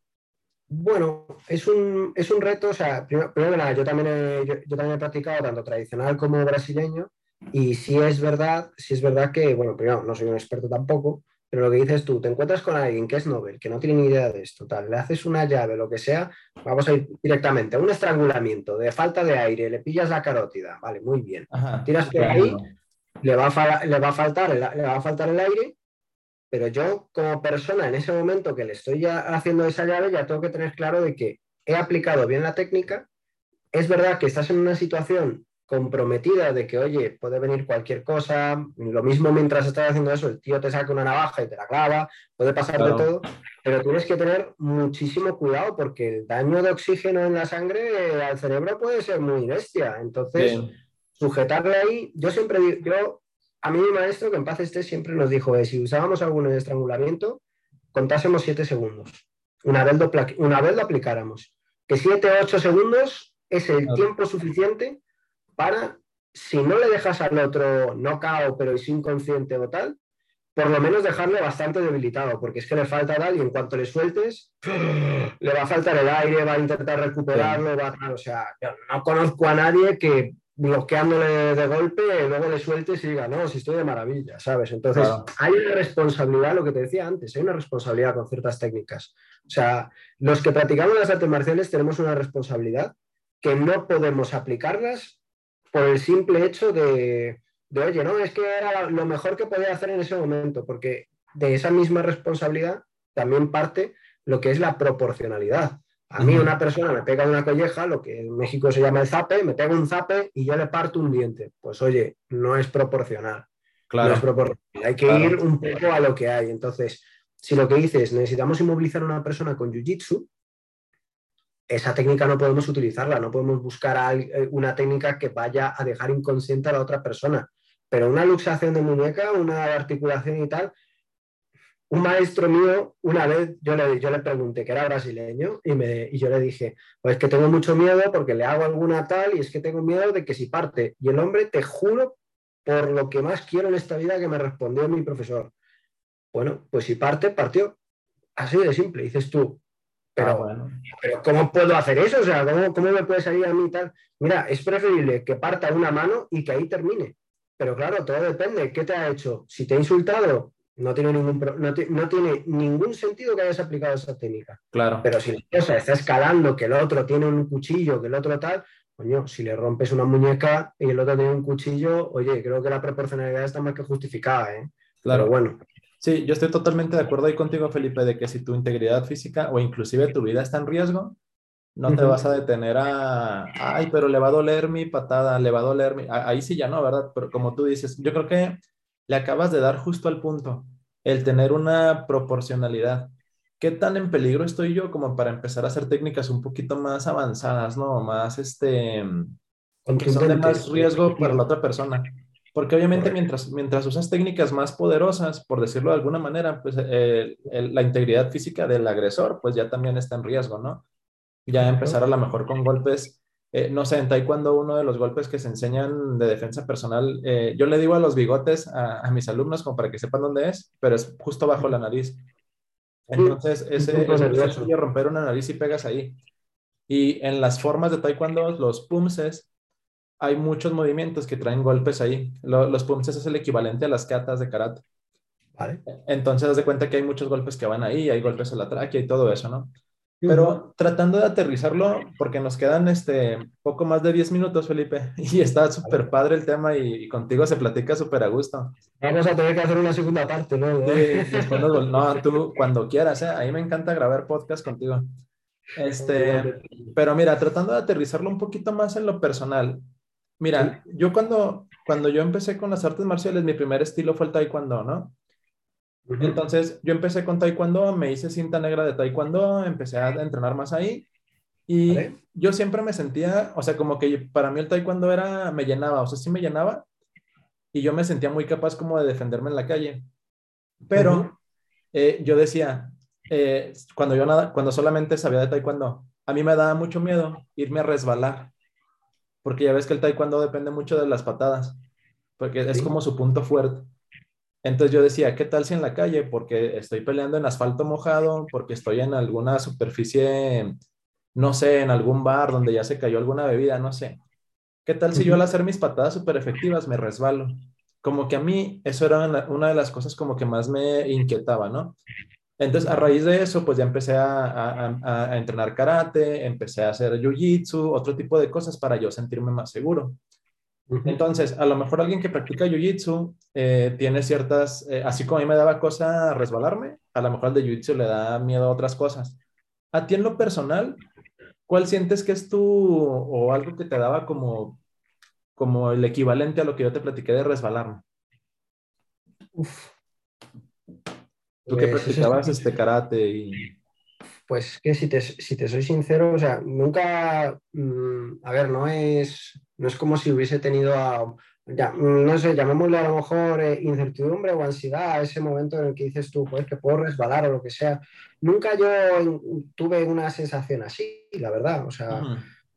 Bueno, es un, es un reto, o sea, primero, primero nada, yo también, he, yo, también he practicado tanto tradicional como brasileño, y sí es verdad, sí es verdad que, bueno, primero, no soy un experto tampoco, pero lo que dices tú, te encuentras con alguien que es Nobel, que no tiene ni idea de esto, tal, le haces una llave, lo que sea, vamos a ir directamente a un estrangulamiento de falta de aire, le pillas la carótida, vale, muy bien. Tiras por ahí, le va, a le, va a faltar el, le va a faltar el aire, pero yo como persona en ese momento que le estoy ya haciendo esa llave, ya tengo que tener claro de que he aplicado bien la técnica. Es verdad que estás en una situación comprometida de que, oye, puede venir cualquier cosa, lo mismo mientras estás haciendo eso, el tío te saca una navaja y te la clava, puede pasar de todo, pero tienes que tener muchísimo cuidado porque el daño de oxígeno en la sangre al cerebro puede ser muy bestia. Entonces, sujetarle ahí, yo siempre digo, a mí mi maestro, que en paz esté, siempre nos dijo, si usábamos alguno de estrangulamiento, contásemos siete segundos, una vez lo, una vez lo aplicáramos. Que siete o ocho segundos es el tiempo suficiente para, si no le dejas al otro no cao, pero es inconsciente o tal, por lo menos dejarle bastante debilitado, porque es que le falta tal y en cuanto le sueltes, le va a faltar el aire, va a intentar recuperarlo, va a, o sea, no conozco a nadie que bloqueándole de golpe, luego le sueltes y diga, no, si estoy de maravilla, ¿sabes? Entonces, hay una responsabilidad, lo que te decía antes, hay una responsabilidad con ciertas técnicas. O sea, los que practicamos las artes marciales tenemos una responsabilidad que no podemos aplicarlas por el simple hecho de, oye, no, es que era lo mejor que podía hacer en ese momento, porque de esa misma responsabilidad también parte lo que es la proporcionalidad. A mí una persona me pega una colleja, lo que en México se llama el zape, me pega un zape y yo le parto un diente. Pues oye, no es proporcional. Claro. No es proporcional. Hay que ir un poco a lo que hay. Entonces, si lo que dices, necesitamos inmovilizar a una persona con jiu-jitsu, esa técnica no podemos utilizarla, no podemos buscar eh, una técnica que vaya a dejar inconsciente a la otra persona. Pero una luxación de muñeca, una articulación y tal, un maestro mío, una vez yo le, yo le pregunté, que era brasileño, y, me, y yo le dije, pues que tengo mucho miedo porque le hago alguna tal y es que tengo miedo de que si parte. Y el hombre, te juro, por lo que más quiero en esta vida, que me respondió mi profesor. Bueno, pues si parte, partió. Así de simple. Dices tú, pero, ah, bueno. pero ¿cómo puedo hacer eso? O sea, ¿cómo, ¿cómo, me puede salir a mí tal? Mira, es preferible que parta una mano y que ahí termine. Pero claro, todo depende. ¿Qué te ha hecho? Si te ha insultado, no tiene ningún, no, no tiene ningún sentido que hayas aplicado esa técnica. Claro. Pero si la cosa está escalando, que el otro tiene un cuchillo, que el otro tal, coño, si le rompes una muñeca y el otro tiene un cuchillo, oye, creo que la proporcionalidad está más que justificada, ¿eh? Claro. Pero bueno. Sí, yo estoy totalmente de acuerdo ahí contigo, Felipe, de que si tu integridad física o inclusive tu vida está en riesgo, no te vas a detener a, ay, pero le va a doler mi patada, le va a doler mi... Ahí sí ya no, ¿verdad? Pero como tú dices, yo creo que le acabas de dar justo al punto, el tener una proporcionalidad. ¿Qué tan en peligro estoy yo como para empezar a hacer técnicas un poquito más avanzadas, ¿no? Más, este, que son de más riesgo para la otra persona? Porque obviamente mientras, mientras usas técnicas más poderosas, por decirlo de alguna manera, pues eh, la integridad física del agresor, pues ya también está en riesgo, ¿no? Ya empezar a lo mejor con golpes, eh, no sé, en taekwondo uno de los golpes que se enseñan de defensa personal, eh, yo le digo a los bigotes a, mis alumnos como para que sepan dónde es, pero es justo bajo la nariz. Entonces, ese, es romper una nariz y pegas ahí. Y en las formas de taekwondo, los pumses, hay muchos movimientos que traen golpes ahí. los pumses es el equivalente a las catas de karate. Vale. Entonces, haz de cuenta que hay muchos golpes que van ahí, hay golpes a la tráquea y todo eso, ¿no? Pero tratando de aterrizarlo, porque nos quedan este, poco más de 10 minutos, Felipe, y está súper padre el tema y, contigo se platica súper a gusto. Vamos a tener que hacer una segunda parte, ¿no? Sí, no, tú cuando quieras, ¿eh? A mí me encanta grabar podcast contigo. Este, pero mira, tratando de aterrizarlo un poquito más en lo personal. Mira, yo cuando, cuando yo empecé con las artes marciales, mi primer estilo fue el taekwondo, ¿no? Entonces, yo empecé con taekwondo, me hice cinta negra de taekwondo, empecé a entrenar más ahí y yo siempre me sentía, o sea, como que para mí el taekwondo era, me llenaba, o sea, sí me llenaba y yo me sentía muy capaz como de defenderme en la calle. Pero eh, yo decía, eh, cuando yo nada, cuando solamente sabía de taekwondo, a mí me daba mucho miedo irme a resbalar, porque ya ves que el taekwondo depende mucho de las patadas, porque es como su punto fuerte. Entonces yo decía, ¿qué tal si en la calle? Porque estoy peleando en asfalto mojado, porque estoy en alguna superficie, no sé, en algún bar donde ya se cayó alguna bebida, no sé. ¿Qué tal si yo al hacer mis patadas súper efectivas me resbalo? Como que a mí eso era una de las cosas como que más me inquietaba, ¿no? Entonces, a raíz de eso, pues ya empecé a, a entrenar karate, empecé a hacer jiu-jitsu, otro tipo de cosas para yo sentirme más seguro. Entonces, a lo mejor alguien que practica jiu-jitsu eh, tiene ciertas, eh, así como a mí me daba cosa resbalarme, a lo mejor al de jiu-jitsu le da miedo a otras cosas. A ti en lo personal, ¿cuál sientes que es tu, o algo que te daba como, como el equivalente a lo que yo te platiqué de resbalarme? Uf. Tú que pues, practicabas este karate y... Pues que si te, si te soy sincero, o sea, nunca, mm, a ver, no es no es como si hubiese tenido, a, ya, no sé, llamémosle a lo mejor eh, incertidumbre o ansiedad, ese momento en el que dices tú, pues que puedo resbalar o lo que sea. Nunca yo tuve una sensación así, la verdad. O sea,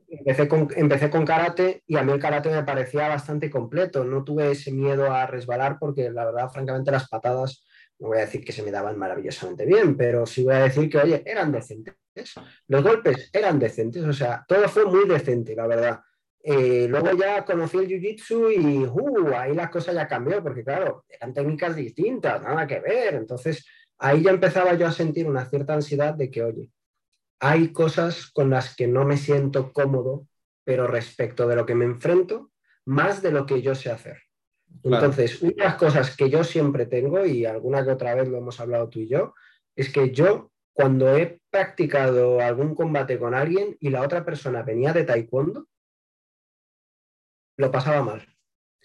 empecé, con, empecé con karate y a mí el karate me parecía bastante completo. No tuve ese miedo a resbalar porque la verdad, francamente, las patadas, no voy a decir que se me daban maravillosamente bien, pero sí voy a decir que, oye, eran decentes. Los golpes eran decentes, o sea, todo fue muy decente, la verdad. Eh, luego ya conocí el Jiu-Jitsu y uh, ahí la cosa ya cambió, porque claro, eran técnicas distintas, nada que ver. Entonces, ahí ya empezaba yo a sentir una cierta ansiedad de que, oye, hay cosas con las que no me siento cómodo, pero respecto de lo que me enfrento, más de lo que yo sé hacer. Entonces, una de las cosas que yo siempre tengo, y alguna que otra vez lo hemos hablado tú y yo, es que yo cuando he practicado algún combate con alguien y la otra persona venía de taekwondo, lo pasaba mal.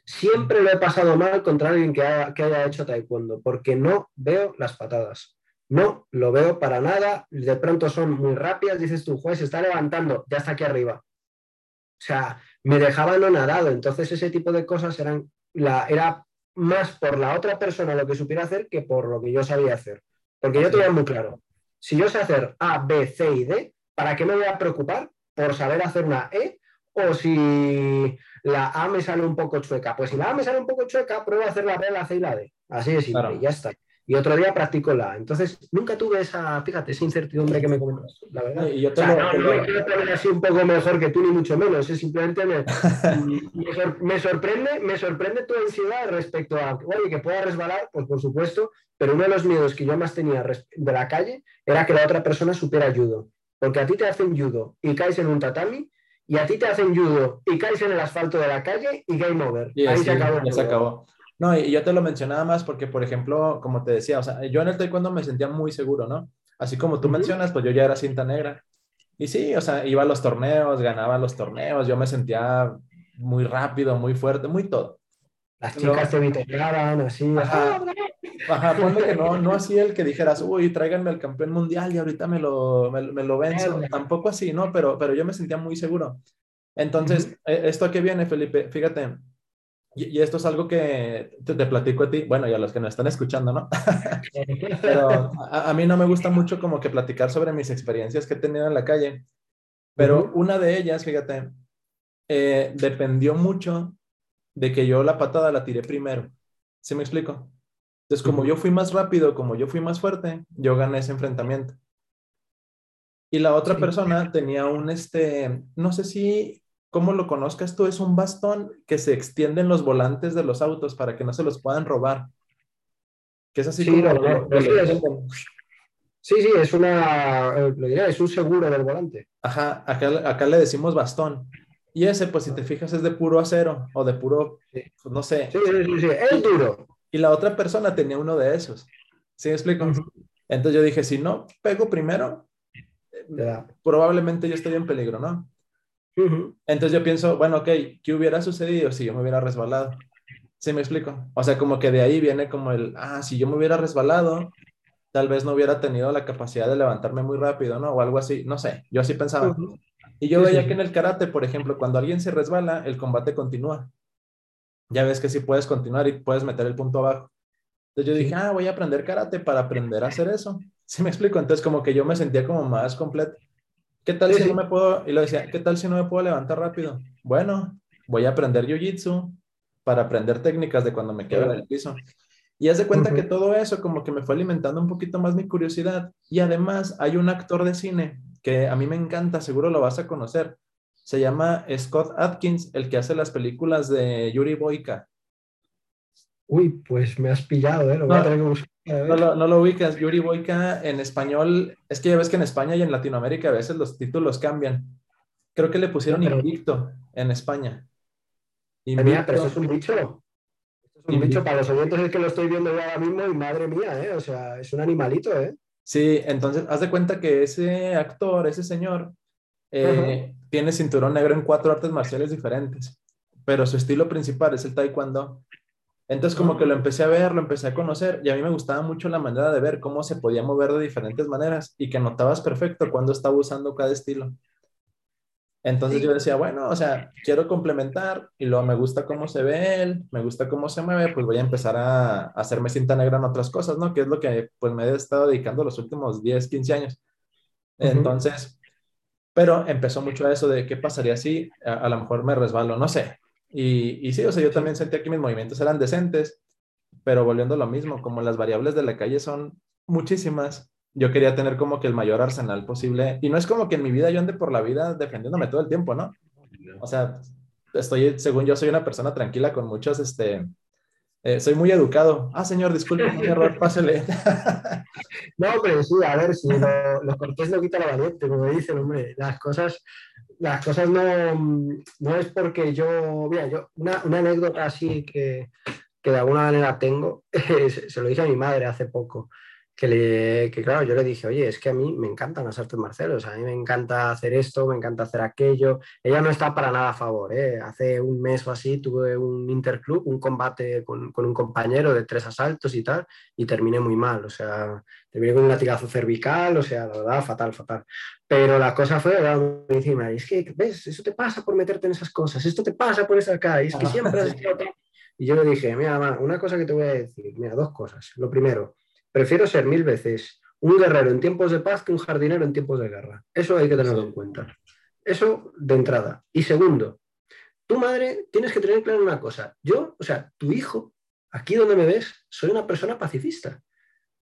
Siempre lo he pasado mal contra alguien que haya, hecho taekwondo, porque no veo las patadas. No lo veo para nada. De pronto son muy rápidas. Dices tú, juez, se está levantando, ya está aquí arriba. O sea, me dejaba no nadado. Entonces, ese tipo de cosas eran la, era más por la otra persona lo que supiera hacer que por lo que yo sabía hacer. Porque yo tenía muy claro. Si yo sé hacer A, B, C y D, ¿para qué me voy a preocupar por saber hacer una E o si la A me sale un poco chueca. Pues si la A me sale un poco chueca, pruebo a hacer la B, la C y la D. Así de simple, ya está. Y otro día practico la. Entonces, nunca tuve esa, fíjate, esa incertidumbre que me comentas, la verdad. Y yo no, me quiero poner así un poco mejor que tú, ni mucho menos. Es simplemente me, me, sorprende, me sorprende tu ansiedad respecto a, oye, que pueda resbalar, pues por supuesto, pero uno de los miedos que yo más tenía de la calle era que la otra persona supiera judo. Porque a ti te hacen judo y caes en un tatami y a ti te hacen judo y caes en el asfalto de la calle y game over. Ahí se acabó. Ya se acabó. No, y yo te lo mencionaba más porque, por ejemplo, como te decía, o sea, yo en el taekwondo me sentía muy seguro, ¿no? Así como tú mencionas, pues yo ya era cinta negra. Y sí, o sea, iba a los torneos, ganaba los torneos, yo me sentía muy rápido, muy fuerte, muy todo. Las chicas te vitoreaban, así. Ajá, ajá que no, no así el que dijeras, uy, tráiganme el campeón mundial y ahorita me lo, me, lo venzo. Tampoco así, ¿no? Pero, pero yo me sentía muy seguro. Entonces, e, ¿esto a qué viene, Felipe? Fíjate, y, esto es algo que te, platico a ti, bueno, y a los que nos están escuchando, ¿no? pero a, mí no me gusta mucho como que platicar sobre mis experiencias que he tenido en la calle, pero una de ellas, fíjate, eh, dependió mucho de que yo la patada la tiré primero. ¿Sí me explico? Entonces, como yo fui más rápido, como yo fui más fuerte, yo gané ese enfrentamiento. Y la otra persona tenía un, este, no sé si, ¿cómo lo conozcas tú? Es un bastón que se extiende en los volantes de los autos para que no se los puedan robar. Que es así como... sí, sí, es una, eh, es un seguro del volante. Ajá, acá, acá le decimos bastón. Y ese, pues si te fijas, es de puro acero o de puro, pues, no sé. Sí, sí, sí, es duro. Y la otra persona tenía uno de esos. ¿Sí me explico? Entonces yo dije, si no pego primero, probablemente yo estoy en peligro, ¿no? Entonces yo pienso, bueno, ok, ¿qué hubiera sucedido si yo me hubiera resbalado? ¿Sí me explico? O sea, como que de ahí viene como el, ah, si yo me hubiera resbalado, tal vez no hubiera tenido la capacidad de levantarme muy rápido, ¿no? O algo así, no sé, yo así pensaba. Y yo veía que en el karate, por ejemplo, cuando alguien se resbala, el combate continúa. Ya ves que sí puedes continuar y puedes meter el punto abajo. Entonces yo dije, ah, voy a aprender karate para aprender a hacer eso. ¿Sí me explico? Entonces como que yo me sentía como más completo. ¿Qué tal si no me puedo, y lo decía, ¿qué tal si no me puedo levantar rápido? Bueno, voy a aprender jiu-jitsu para aprender técnicas de cuando me quedo en el piso. Y haz de cuenta que todo eso como que me fue alimentando un poquito más mi curiosidad. Y además hay un actor de cine que a mí me encanta, seguro lo vas a conocer. Se llama Scott Atkins, el que hace las películas de Yuri Boyka. Uy, pues me has pillado, ¿eh? Lo voy no, a tener que buscar. No lo, no lo ubicas. Yuri Boyka en español, es que ya ves que en España y en Latinoamérica a veces los títulos cambian. Creo que le pusieron Invicto en España. Invicto. pero eso es un bicho. es un bicho para los oyentes es que lo estoy viendo ahora mismo y madre mía, ¿eh? O sea, es un animalito, ¿eh? Sí, entonces haz de cuenta que ese actor, ese señor, eh, tiene cinturón negro en cuatro artes marciales diferentes, pero su estilo principal es el taekwondo. Entonces como que lo empecé a ver, lo empecé a conocer y a mí me gustaba mucho la manera de ver cómo se podía mover de diferentes maneras y que notabas perfecto cuando estaba usando cada estilo. Entonces yo decía, bueno, o sea, quiero complementar y luego me gusta cómo se ve él, me gusta cómo se mueve, pues voy a empezar a, hacerme cinta negra en otras cosas, ¿no? Que es lo que pues me he estado dedicando los últimos 10, 15 años. Entonces, pero empezó mucho a eso de qué pasaría si a, lo mejor me resbalo, no sé. Y, y, sí, o sea, yo también sentía que mis movimientos eran decentes, pero volviendo lo mismo, como las variables de la calle son muchísimas, yo quería tener como que el mayor arsenal posible. Y no es como que en mi vida yo ande por la vida defendiéndome todo el tiempo, ¿no? O sea, estoy, según yo, soy una persona tranquila con muchos, este, eh, soy muy educado. Ah, señor, disculpe, mi error, pásele. no, hombre, sí, a ver, si lo, lo cortés lo quita la valiente, como dicen, hombre, las cosas, las cosas no, no es porque yo, mira, yo, una, una anécdota así que, que de alguna manera tengo, se lo dije a mi madre hace poco que, le, que claro, yo le dije, oye, es que a mí me encantan las artes marciales, a mí me encanta hacer esto, me encanta hacer aquello. Ella no está para nada a favor. ¿eh? Hace un mes o así tuve un interclub, un combate con, con, un compañero de tres asaltos y tal, y terminé muy mal, o sea, terminé con un latigazo cervical, o sea, la verdad, fatal, fatal. Pero la cosa fue, me dice, es que, ¿ves? Eso te pasa por meterte en esas cosas, esto te pasa por estar acá, y es que siempre has Y yo le dije, mira, una cosa que te voy a decir, mira, dos cosas. Lo primero, Prefiero ser mil veces un guerrero en tiempos de paz que un jardinero en tiempos de guerra. Eso hay que tenerlo en cuenta. Eso de entrada. Y segundo, tu madre tienes que tener claro una cosa. Yo, o sea, tu hijo, aquí donde me ves, soy una persona pacifista.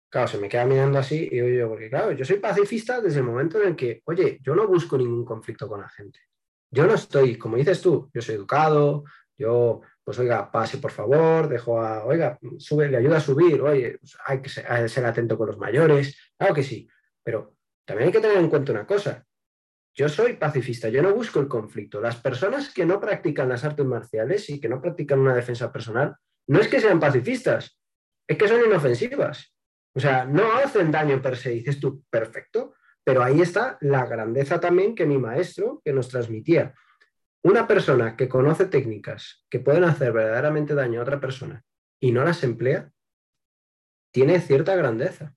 Claro, se me queda mirando así y yo, porque claro, yo soy pacifista desde el momento en el que, oye, yo no busco ningún conflicto con la gente. Yo no estoy, como dices tú, yo soy educado, yo pues oiga, pase por favor, dejo a, oiga, sube, le ayuda a subir, oye, pues, hay que ser, atento con los mayores, claro que sí, pero también hay que tener en cuenta una cosa, yo soy pacifista, yo no busco el conflicto. Las personas que no practican las artes marciales y que no practican una defensa personal, no es que sean pacifistas, es que son inofensivas. O sea, no hacen daño per se, dices tú, perfecto, pero ahí está la grandeza también que mi maestro que nos transmitía. Una persona que conoce técnicas que pueden hacer verdaderamente daño a otra persona y no las emplea, tiene cierta grandeza.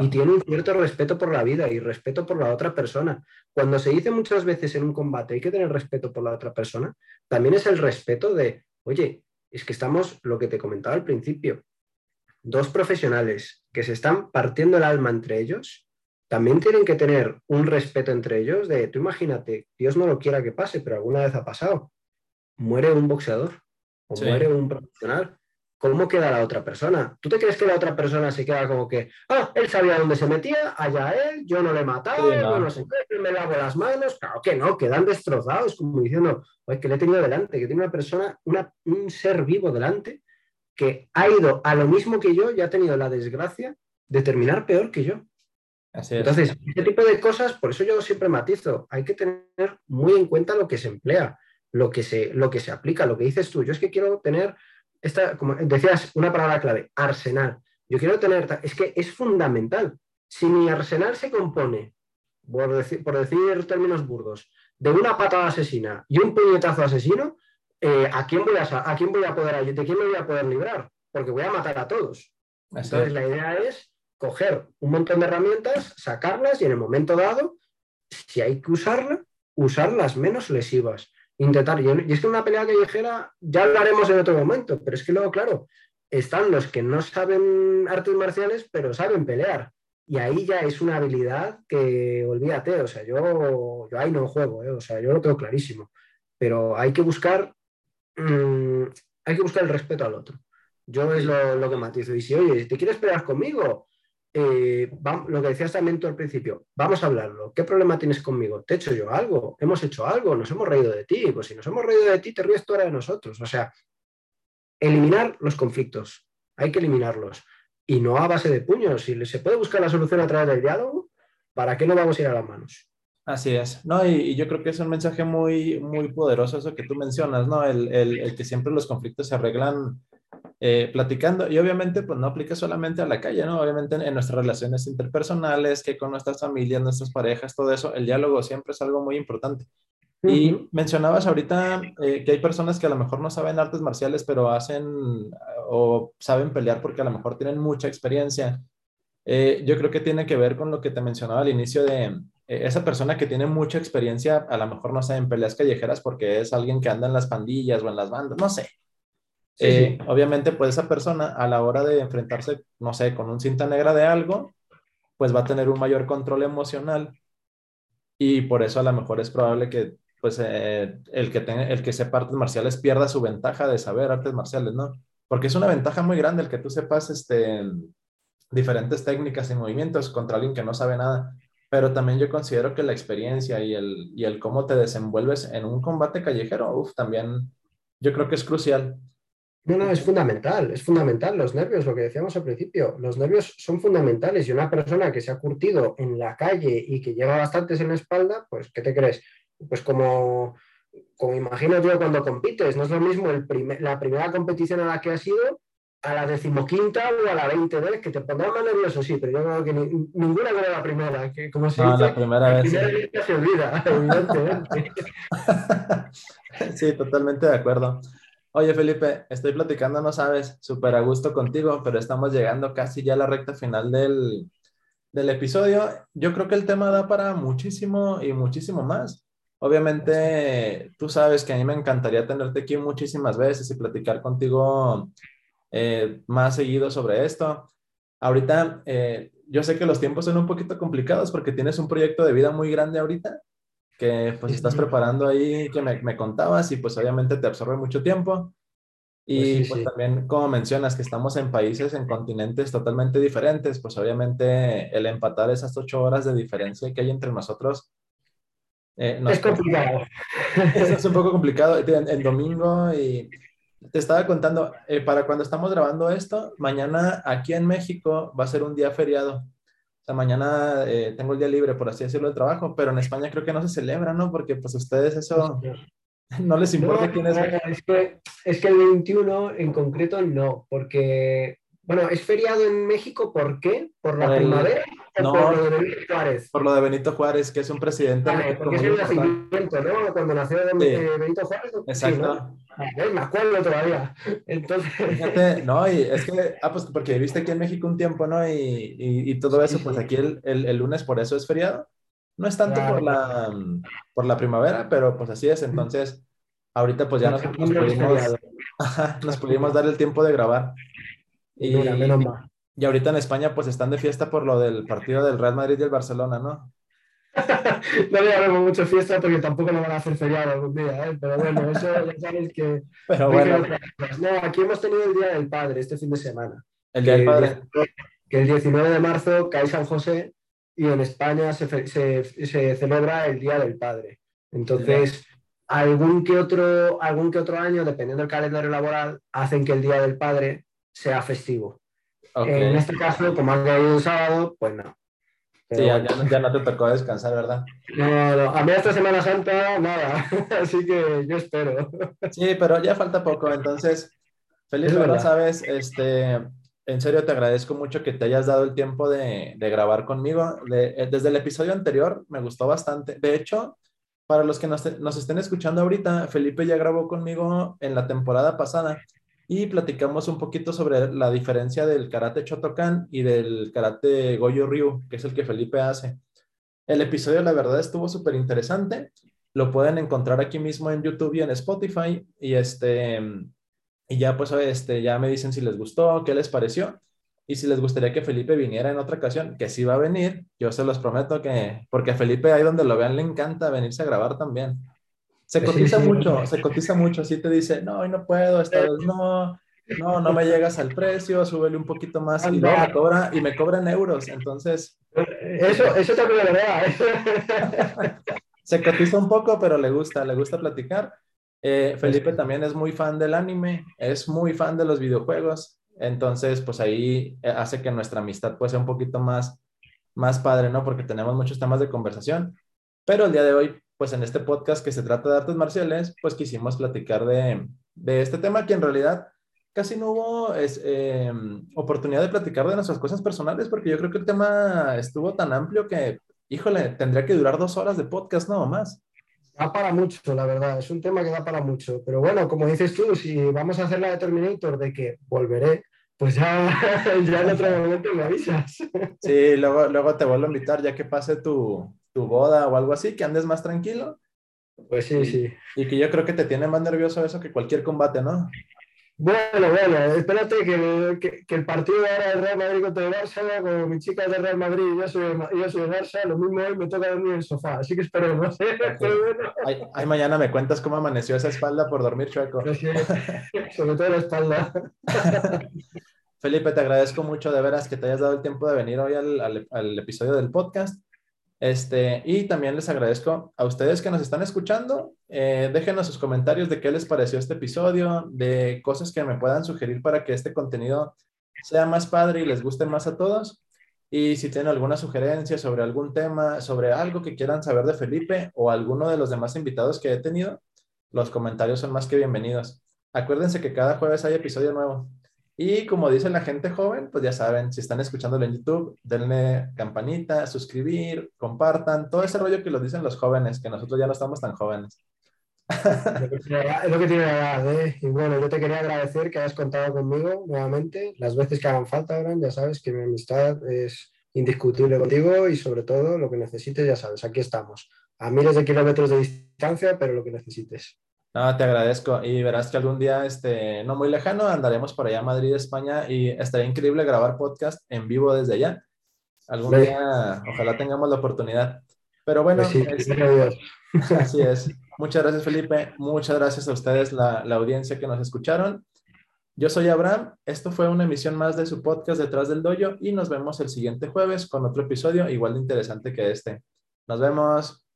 Y tiene un cierto respeto por la vida y respeto por la otra persona. Cuando se dice muchas veces en un combate hay que tener respeto por la otra persona, también es el respeto de, oye, es que estamos, lo que te comentaba al principio, dos profesionales que se están partiendo el alma entre ellos también tienen que tener un respeto entre ellos de, tú imagínate, Dios no lo quiera que pase, pero alguna vez ha pasado. Muere un boxeador o muere un profesional. ¿Cómo queda la otra persona? ¿Tú te crees que la otra persona se queda como que, ah, él sabía dónde se metía, allá él, yo no le he matado, no. no sé qué, me lavo las manos? Claro que no, quedan destrozados, como diciendo, oye, que le he tenido delante, que tiene una persona, un ser vivo delante, que ha ido a lo mismo que yo y ha tenido la desgracia de terminar peor que yo. Entonces, este tipo de cosas, por eso yo siempre matizo, hay que tener muy en cuenta lo que se emplea, lo que se, lo que se aplica, lo que dices tú. Yo es que quiero tener, esta, como decías, una palabra clave, arsenal. Yo quiero tener, es que es fundamental. Si mi arsenal se compone por decir, por decir términos burdos, de una patada asesina y un puñetazo asesino, eh, ¿a, quién voy a, ¿a quién voy a poder ¿De quién me voy a poder librar? Porque voy a matar a todos. Entonces, la idea es coger un montón de herramientas, sacarlas y en el momento dado, si hay que usarla, usar las menos lesivas. Intentar. Y es que una pelea callejera ya hablaremos en otro momento, pero es que luego, claro, están los que no saben artes marciales, pero saben pelear. Y ahí ya es una habilidad que olvídate, o sea, yo, yo ahí no juego, ¿eh? o sea, yo lo tengo clarísimo. Pero hay que buscar, mm, hay que buscar el respeto al otro. Yo es lo, lo que matizo. Y si, oye, ¿te quieres pelear conmigo? Eh, lo que decías también tú al principio, vamos a hablarlo. ¿Qué problema tienes conmigo? ¿Te he hecho yo algo? ¿Hemos hecho algo? ¿Nos hemos reído de ti? Pues si nos hemos reído de ti, te ríes tú ahora de nosotros. O sea, eliminar los conflictos. Hay que eliminarlos. Y no a base de puños. Si se puede buscar la solución a través del diálogo, ¿para qué no vamos a ir a las manos? Así es, ¿no? Y, yo creo que es un mensaje muy, muy poderoso eso que tú mencionas, ¿no? El, el, el que siempre los conflictos se arreglan eh, platicando. Y obviamente, pues no aplica solamente a la calle, ¿no? Obviamente en, nuestras relaciones interpersonales, que con nuestras familias, nuestras parejas, todo eso, el diálogo siempre es algo muy importante. Y mencionabas ahorita eh, que hay personas que a lo mejor no saben artes marciales, pero hacen o saben pelear porque a lo mejor tienen mucha experiencia. Eh, yo creo que tiene que ver con lo que te mencionaba al inicio de esa persona que tiene mucha experiencia, a lo mejor no sabe en peleas callejeras porque es alguien que anda en las pandillas o en las bandas, no sé. Eh, obviamente, pues esa persona a la hora de enfrentarse, no sé, con un cinta negra de algo, pues va a tener un mayor control emocional y por eso a lo mejor es probable que pues eh, el, que tenga, el que sepa artes marciales pierda su ventaja de saber artes marciales, ¿no? Porque es una ventaja muy grande el que tú sepas este, diferentes técnicas y movimientos contra alguien que no sabe nada. Pero también yo considero que la experiencia y el, y el cómo te desenvuelves en un combate callejero, uf, también yo creo que es crucial. No, no, es fundamental, es fundamental. Los nervios, lo que decíamos al principio, los nervios son fundamentales y una persona que se ha curtido en la calle y que lleva bastantes en la espalda, pues, ¿qué te crees? Pues como, como imagino yo cuando compites, no es lo mismo el la primera competición a la que has ido a la decimoquinta o a la veinte vez, que te pondrá más nervioso, sí, pero yo creo que ninguna era la primera, que como se dice, la primera vez. se olvida, evidentemente. sí, totalmente de acuerdo. Oye, Felipe, estoy platicando, no sabes, súper a gusto contigo, pero estamos llegando casi ya a la recta final del, del episodio. Yo creo que el tema da para muchísimo y muchísimo más. Obviamente, tú sabes que a mí me encantaría tenerte aquí muchísimas veces y platicar contigo eh, más seguido sobre esto. Ahorita, eh, yo sé que los tiempos son un poquito complicados porque tienes un proyecto de vida muy grande ahorita que pues estás preparando ahí, que me, me, contabas y pues obviamente te absorbe mucho tiempo. Y pues, pues también, como mencionas, que estamos en países, en continentes totalmente diferentes, pues obviamente el empatar esas ocho horas de diferencia que hay entre nosotros. Eh, es complicado. Es, un poco complicado. El, domingo y te estaba contando, eh, para cuando estamos grabando esto, mañana aquí en México va a ser un día feriado mañana eh, tengo el día libre, por así decirlo, de trabajo, pero en España creo que no se celebra, ¿no? Porque pues ustedes eso no les importa quién es. Es que, es que el 21 en concreto no, porque, bueno, es feriado en México, ¿por qué? ¿Por la primavera? No, por lo de Benito Juárez. Por lo de Benito Juárez, que es un presidente. porque es el nacimiento, ¿no? Cuando nació Benito Juárez. Exacto. Me acuerdo todavía. Entonces. Fíjate, no, y es que, ah, pues porque viviste aquí en México un tiempo, ¿no? Y, y, todo eso, pues aquí el, el, lunes por eso es feriado. No es tanto por, la, por la primavera, pero pues así es. Entonces, ahorita pues ya nos, nos, pudimos, nos pudimos dar el tiempo de grabar. Y. Y ahorita en España pues están de fiesta por lo del partido del Real Madrid y el Barcelona, ¿no? no le haremos mucho fiesta porque tampoco lo van a hacer feriado algún día, ¿eh? pero bueno, eso ya sabéis que... Pero bueno. No, aquí hemos tenido el Día del Padre este fin de semana. El Día del Padre. Que el 19 de marzo cae San José y en España se, se, se celebra el Día del Padre. Entonces, algún que, otro, algún que otro año, dependiendo del calendario laboral, hacen que el Día del Padre sea festivo. En este caso, como ha caído un sábado, pues no. Sí, ya, ya, no te tocó descansar, ¿verdad? No, no, a mí esta Semana Santa nada, así que yo espero. Sí, pero ya falta poco, entonces, feliz verdad, sabes, este, en serio te agradezco mucho que te hayas dado el tiempo de, grabar conmigo. Eh, desde el episodio anterior me gustó bastante. De hecho, para los que nos, nos, estén escuchando ahorita, Felipe ya grabó conmigo en la temporada pasada y platicamos un poquito sobre la diferencia del karate Chotokan y del karate Goyo Ryu, que es el que Felipe hace. El episodio, la verdad, estuvo súper interesante. Lo pueden encontrar aquí mismo en YouTube y en Spotify. Y este, y ya pues este, ya me dicen si les gustó, qué les pareció y si les gustaría que Felipe viniera en otra ocasión, que sí va a venir, yo se los prometo que, porque a Felipe ahí donde lo vean le encanta venirse a grabar también. Se cotiza mucho, se cotiza mucho, así te dice, no, hoy no puedo, esta vez no, no, no me llegas al precio, súbele un poquito más y luego me cobra, y me cobran euros, entonces... Eso, eso también es verdad. se cotiza un poco, pero le gusta, le gusta platicar. Eh, Felipe también es muy fan del anime, es muy fan de los videojuegos, entonces pues ahí eh, hace que nuestra amistad pues sea un poquito más, más padre, ¿no? Porque tenemos muchos temas de conversación, pero el día de hoy pues en este podcast que se trata de artes marciales pues quisimos platicar de, de este tema que en realidad casi no hubo es, eh, oportunidad de platicar de nuestras cosas personales porque yo creo que el tema estuvo tan amplio que, híjole, tendría que durar dos horas de podcast, no más. Da para mucho, la verdad, es un tema que da para mucho. Pero bueno, como dices tú, si vamos a hacer la de Terminator de que volveré, pues ya, ya en otro momento me avisas. Sí, luego, luego te vuelvo a invitar ya que pase tu, tu boda o algo así, que andes más tranquilo. Pues sí, sí. Y que yo creo que te tiene más nervioso eso que cualquier combate, ¿no? Bueno, bueno, espérate que, que, el partido ahora del Real Madrid contra el Barça, como mi chica es del Real Madrid y yo soy, yo soy del Barça, lo mismo hoy me toca dormir en el sofá, así que esperemos. ¿eh? Ay, mañana me cuentas cómo amaneció esa espalda por dormir chueco. sobre todo la espalda. Felipe, te agradezco mucho de veras que te hayas dado el tiempo de venir hoy al, al, al episodio del podcast. Este, y también les agradezco a ustedes que nos están escuchando. Eh, déjenos sus comentarios de qué les pareció este episodio, de cosas que me puedan sugerir para que este contenido sea más padre y les guste más a todos. Y si tienen alguna sugerencia sobre algún tema, sobre algo que quieran saber de Felipe o alguno de los demás invitados que he tenido, los comentarios son más que bienvenidos. Acuérdense que cada jueves hay episodio nuevo. Y como dice la gente joven, pues ya saben, si están escuchándolo en YouTube, denle campanita, suscribir, compartan, todo ese rollo que lo dicen los jóvenes, que nosotros ya no estamos tan jóvenes. Es lo que tiene la edad, ¿eh? Y bueno, yo te quería agradecer que hayas contado conmigo nuevamente, las veces que hagan falta, Abraham, ya sabes que mi amistad es indiscutible contigo y sobre todo lo que necesites, ya sabes, aquí estamos, a miles de kilómetros de distancia, pero lo que necesites. No, te agradezco y verás que algún día, este, no muy lejano, andaremos por allá a Madrid, España y estaría increíble grabar podcast en vivo desde allá. Algún día, ojalá tengamos la oportunidad. Pero bueno, pues este, así es. Muchas gracias, Felipe. Muchas gracias a ustedes, la, la audiencia que nos escucharon. Yo soy Abraham. Esto fue una emisión más de su podcast Detrás del Doyo y nos vemos el siguiente jueves con otro episodio igual de interesante que este. Nos vemos.